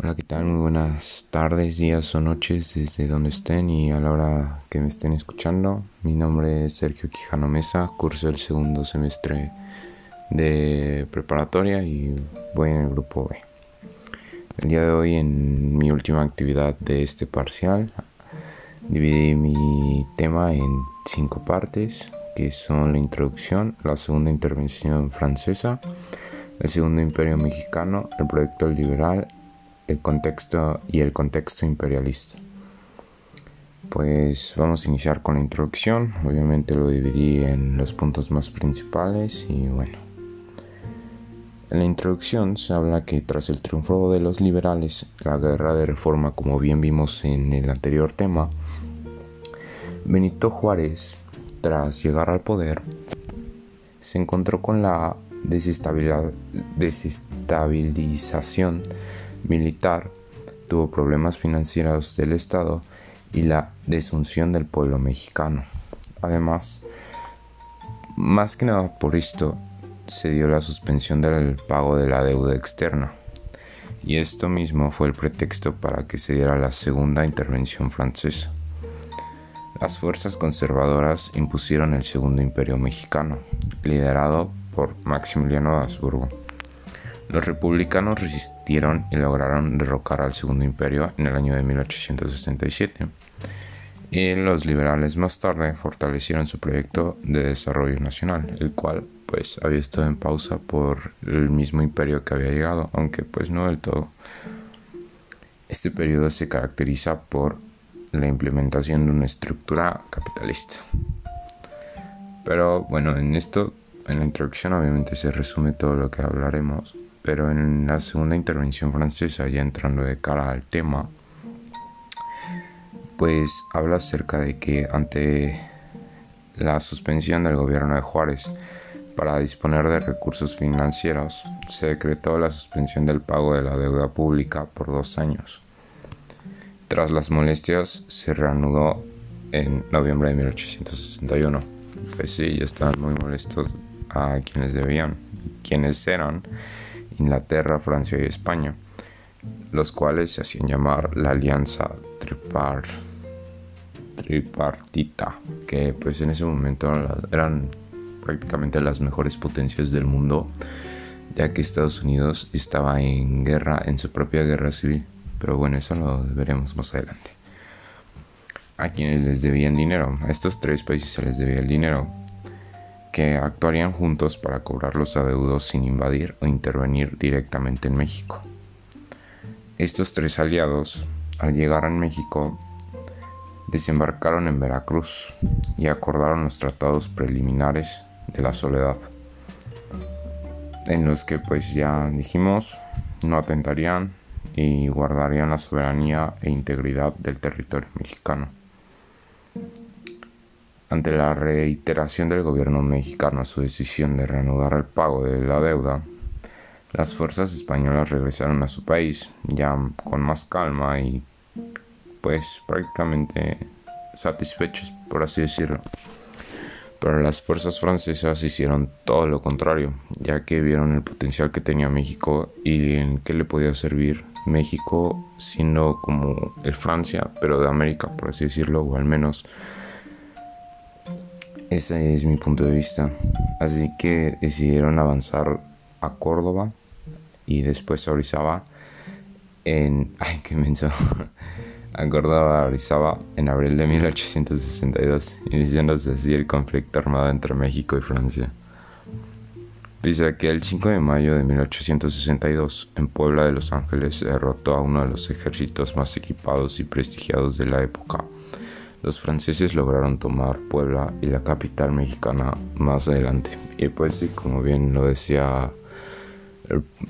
Hola, ¿qué tal? Muy buenas tardes, días o noches desde donde estén y a la hora que me estén escuchando. Mi nombre es Sergio Quijano Mesa, curso el segundo semestre de preparatoria y voy en el grupo B. El día de hoy, en mi última actividad de este parcial, dividí mi tema en cinco partes, que son la introducción, la segunda intervención francesa, el segundo imperio mexicano, el proyecto liberal el contexto y el contexto imperialista. Pues vamos a iniciar con la introducción. Obviamente lo dividí en los puntos más principales y bueno. En la introducción se habla que tras el triunfo de los liberales, la guerra de reforma, como bien vimos en el anterior tema, Benito Juárez, tras llegar al poder, se encontró con la desestabilización militar, tuvo problemas financieros del Estado y la desunción del pueblo mexicano. Además, más que nada por esto, se dio la suspensión del pago de la deuda externa. Y esto mismo fue el pretexto para que se diera la segunda intervención francesa. Las fuerzas conservadoras impusieron el segundo imperio mexicano, liderado por Maximiliano de Habsburgo. Los republicanos resistieron y lograron derrocar al Segundo Imperio en el año de 1867. Y los liberales más tarde fortalecieron su proyecto de desarrollo nacional, el cual pues había estado en pausa por el mismo imperio que había llegado, aunque pues no del todo. Este periodo se caracteriza por la implementación de una estructura capitalista. Pero bueno, en esto, en la introducción obviamente se resume todo lo que hablaremos pero en la segunda intervención francesa, ya entrando de cara al tema, pues habla acerca de que ante la suspensión del gobierno de Juárez para disponer de recursos financieros, se decretó la suspensión del pago de la deuda pública por dos años. Tras las molestias, se reanudó en noviembre de 1861. Pues sí, ya estaban muy molestos a quienes debían, quienes eran Inglaterra, Francia y España, los cuales se hacían llamar la Alianza Tripartita, que pues en ese momento eran prácticamente las mejores potencias del mundo, ya que Estados Unidos estaba en guerra, en su propia guerra civil, pero bueno, eso lo veremos más adelante. A quienes les debían dinero, a estos tres países se les debía el dinero, que actuarían juntos para cobrar los adeudos sin invadir o intervenir directamente en México. Estos tres aliados, al llegar a México, desembarcaron en Veracruz y acordaron los tratados preliminares de la soledad, en los que pues ya dijimos no atentarían y guardarían la soberanía e integridad del territorio mexicano. Ante la reiteración del gobierno mexicano a su decisión de reanudar el pago de la deuda, las fuerzas españolas regresaron a su país ya con más calma y pues prácticamente satisfechos, por así decirlo. Pero las fuerzas francesas hicieron todo lo contrario, ya que vieron el potencial que tenía México y en qué le podía servir México siendo como el Francia, pero de América, por así decirlo, o al menos ese es mi punto de vista. Así que decidieron avanzar a Córdoba y después a Orizaba en... Ay, qué menso. a Córdoba, Orizaba en abril de 1862, iniciándose así el conflicto armado entre México y Francia. Pese a que el 5 de mayo de 1862, en Puebla de Los Ángeles, derrotó a uno de los ejércitos más equipados y prestigiados de la época, los franceses lograron tomar Puebla y la capital mexicana más adelante. Y pues sí, como bien lo decía,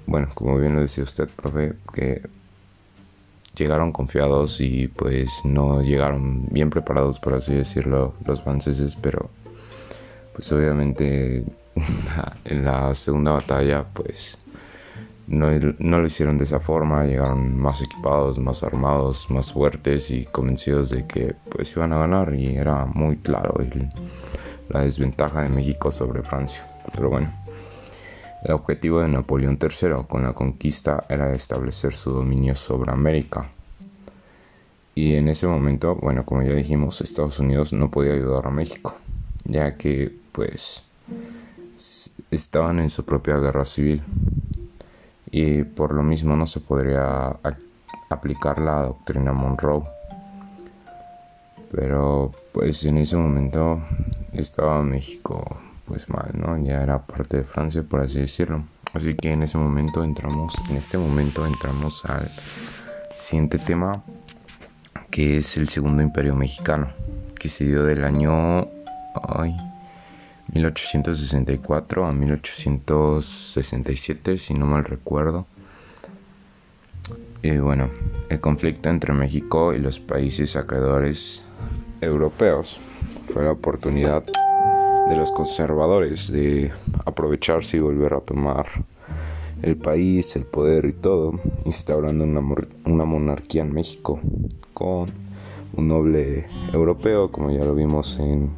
bueno, como bien lo decía usted, profe, que llegaron confiados y pues no llegaron bien preparados, por así decirlo, los franceses, pero pues obviamente en la segunda batalla pues no, lo hicieron de esa forma, llegaron más equipados, más armados, más fuertes y convencidos de que pues iban a ganar y era muy claro la desventaja de México sobre Francia. Pero bueno, El objetivo de Napoleón III con la conquista era establecer su dominio sobre América. Y en ese momento, bueno, como ya dijimos, Estados Unidos no podía ayudar a México, ya que pues estaban en su propia guerra civil. Y por lo mismo no se podría aplicar la doctrina Monroe. Pero pues en ese momento estaba México pues mal, ¿no? Ya era parte de Francia, por así decirlo. Así que en ese momento entramos, en este momento entramos al siguiente tema, que es el Segundo Imperio Mexicano, que se dio del año ay, 1864 a 1867, si no mal recuerdo. Y bueno, el conflicto entre México y los países acreedores europeos fue la oportunidad de los conservadores de aprovecharse y volver a tomar el país, el poder y todo, instaurando una, una monarquía en México con un noble europeo, como ya lo vimos en,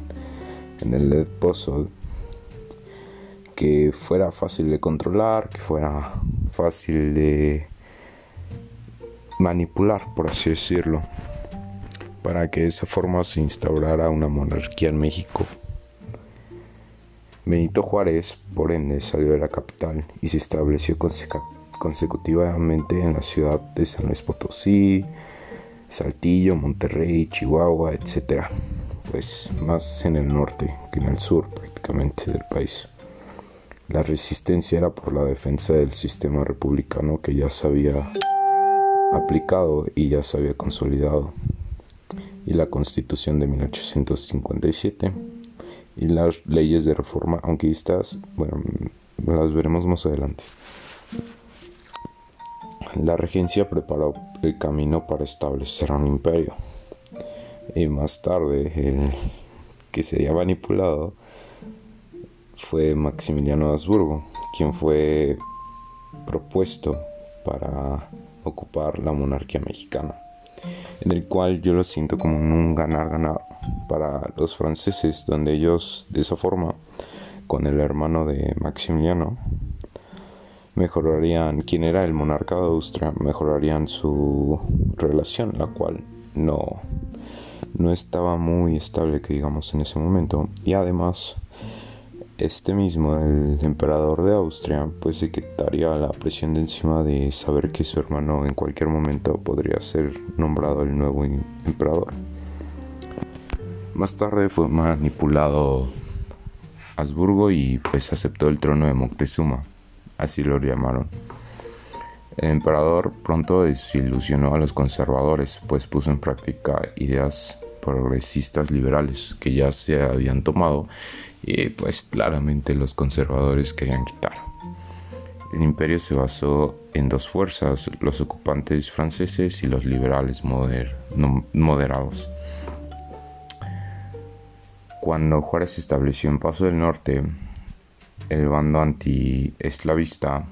en el Led Puzzle, que fuera fácil de controlar, que fuera fácil de manipular, por así decirlo, para que de esa forma se instaurara una monarquía en México. Benito Juárez, por ende, salió de la capital y se estableció consecutivamente en la ciudad de San Luis Potosí, Saltillo, Monterrey, Chihuahua, etc. Pues más en el norte que en el sur prácticamente del país. La resistencia era por la defensa del sistema republicano que ya se había aplicado y ya se había consolidado. Y la constitución de 1857 y las leyes de reforma, aunque estas, bueno, las veremos más adelante. La regencia preparó el camino para establecer un imperio. Y más tarde, el que sería manipulado fue Maximiliano de Habsburgo, quien fue propuesto para ocupar la monarquía mexicana, en el cual yo lo siento como un ganar-ganar para los franceses, donde ellos de esa forma, con el hermano de Maximiliano, mejorarían, quien era el monarca de Austria, mejorarían su relación, la cual no, no estaba muy estable, que digamos, en ese momento, y además este mismo, el emperador de Austria, pues se quitaría la presión de encima de saber que su hermano en cualquier momento podría ser nombrado el nuevo emperador. Más tarde fue manipulado Habsburgo y pues aceptó el trono de Moctezuma, así lo llamaron. El emperador pronto desilusionó a los conservadores, pues puso en práctica ideas progresistas liberales que ya se habían tomado y pues claramente los conservadores querían quitar. El imperio se basó en dos fuerzas, los ocupantes franceses y los liberales moderados. Cuando Juárez se estableció en Paso del Norte, el bando anti-esclavista,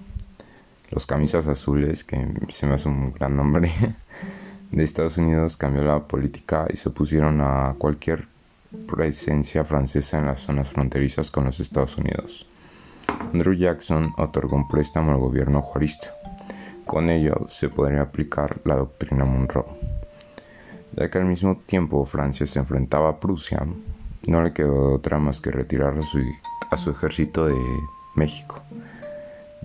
los camisas azules, que se me hace un gran nombre, de Estados Unidos cambió la política y se opusieron a cualquier presencia francesa en las zonas fronterizas con los Estados Unidos. Andrew Jackson otorgó un préstamo al gobierno juarista. Con ello se podría aplicar la doctrina Monroe. Ya que al mismo tiempo Francia se enfrentaba a Prusia, no le quedó otra más que retirar su, a su ejército de México,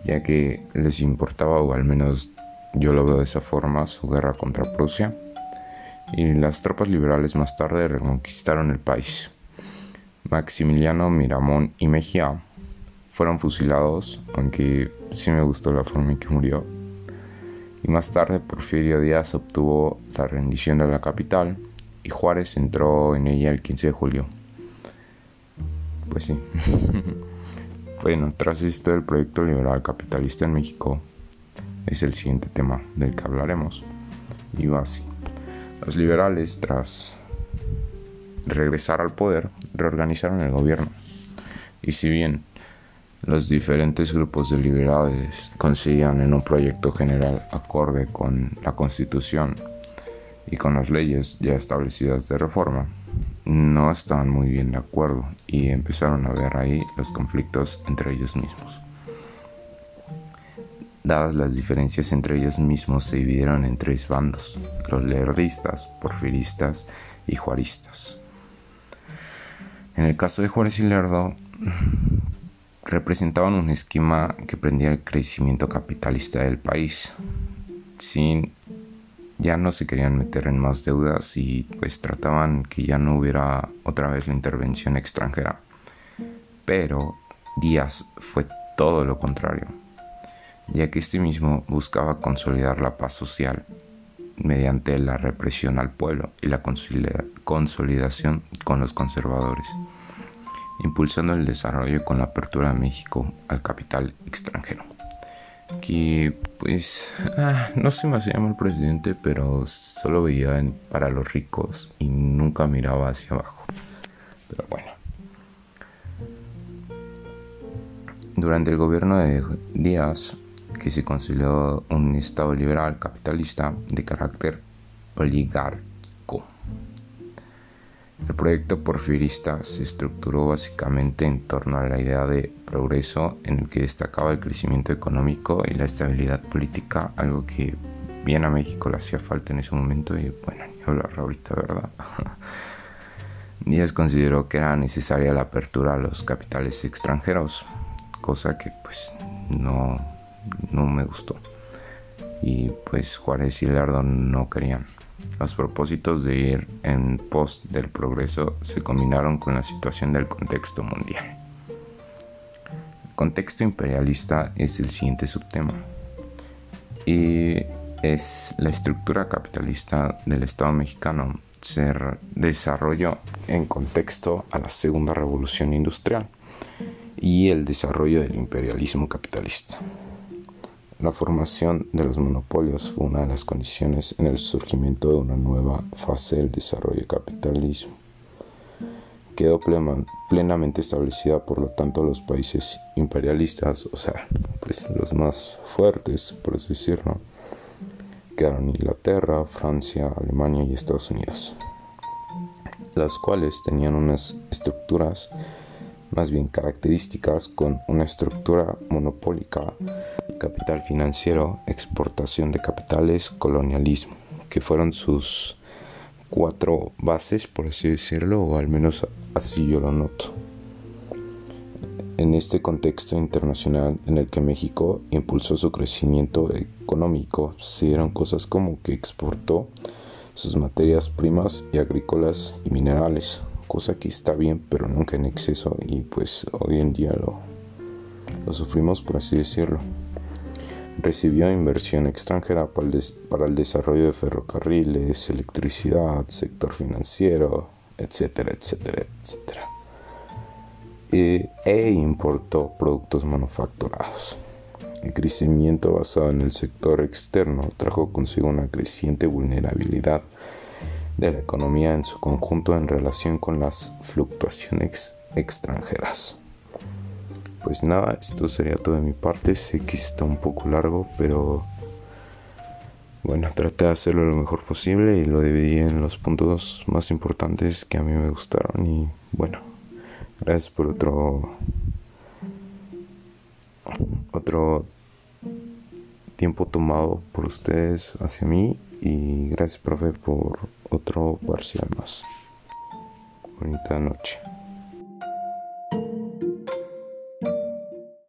ya que les importaba, o al menos yo lo veo de esa forma, su guerra contra Prusia y las tropas liberales más tarde reconquistaron el país. Maximiliano Miramón y Mejía fueron fusilados, aunque sí me gustó la forma en que murió. Y más tarde Porfirio Díaz obtuvo la rendición de la capital y Juárez entró en ella el 15 de julio. Pues sí. bueno, tras esto el proyecto liberal capitalista en México es el siguiente tema del que hablaremos. Y va así. Los liberales, tras regresar al poder, reorganizaron el gobierno. Y si bien los diferentes grupos de liberales conseguían en un proyecto general acorde con la constitución y con las leyes ya establecidas de reforma, no estaban muy bien de acuerdo y empezaron a ver ahí los conflictos entre ellos mismos. Dadas las diferencias entre ellos mismos, se dividieron en tres bandos, los lerdistas, porfiristas y juaristas. En el caso de Juárez y Lerdo, representaban un esquema que prendía el crecimiento capitalista del país. Sin, ya no se querían meter en más deudas y pues trataban que ya no hubiera otra vez la intervención extranjera. Pero Díaz fue todo lo contrario, ya que este mismo buscaba consolidar la paz social mediante la represión al pueblo y la consolidación con los conservadores impulsando el desarrollo con la apertura de México al capital extranjero. Que pues ah, no se me hacía el presidente, pero solo veía para los ricos y nunca miraba hacia abajo. Pero bueno. Durante el gobierno de Díaz, que se consolidó un Estado liberal capitalista de carácter oligárquico el proyecto porfirista se estructuró básicamente en torno a la idea de progreso en el que destacaba el crecimiento económico y la estabilidad política, algo que bien a México le hacía falta en ese momento y bueno, ni hablar ahorita, ¿verdad? Díaz consideró que era necesaria la apertura a los capitales extranjeros, cosa que pues no, no me gustó. Y pues Juárez y Lerdo no querían. Los propósitos de ir en pos del progreso se combinaron con la situación del contexto mundial. El contexto imperialista es el siguiente subtema y es la estructura capitalista del Estado mexicano se desarrolló en contexto a la Segunda Revolución Industrial y el desarrollo del imperialismo capitalista. La formación de los monopolios fue una de las condiciones en el surgimiento de una nueva fase del desarrollo capitalismo. Quedó plenamente establecida, por lo tanto, los países imperialistas, o sea, pues los más fuertes, por así decirlo, quedaron Inglaterra, Francia, Alemania y Estados Unidos, las cuales tenían unas estructuras más bien características con una estructura monopólica, capital financiero, exportación de capitales, colonialismo, que fueron sus cuatro bases, por así decirlo, o al menos así yo lo noto. En este contexto internacional en el que México impulsó su crecimiento económico, se dieron cosas como que exportó sus materias primas y agrícolas y minerales, cosa que está bien, pero nunca en exceso y pues hoy en día lo, lo sufrimos por así decirlo. Recibió inversión extranjera para el, desarrollo de ferrocarriles, electricidad, sector financiero, etcétera, etcétera, etcétera. E importó productos manufacturados. El crecimiento basado en el sector externo trajo consigo una creciente vulnerabilidad de la economía en su conjunto en relación con las fluctuaciones extranjeras. Pues nada, esto sería todo de mi parte. Sé que está un poco largo, pero bueno, traté de hacerlo lo mejor posible y lo dividí en los puntos más importantes que a mí me gustaron. Y bueno, gracias por otro otro tiempo tomado por ustedes hacia mí y gracias profe por otro parcial más. Bonita noche.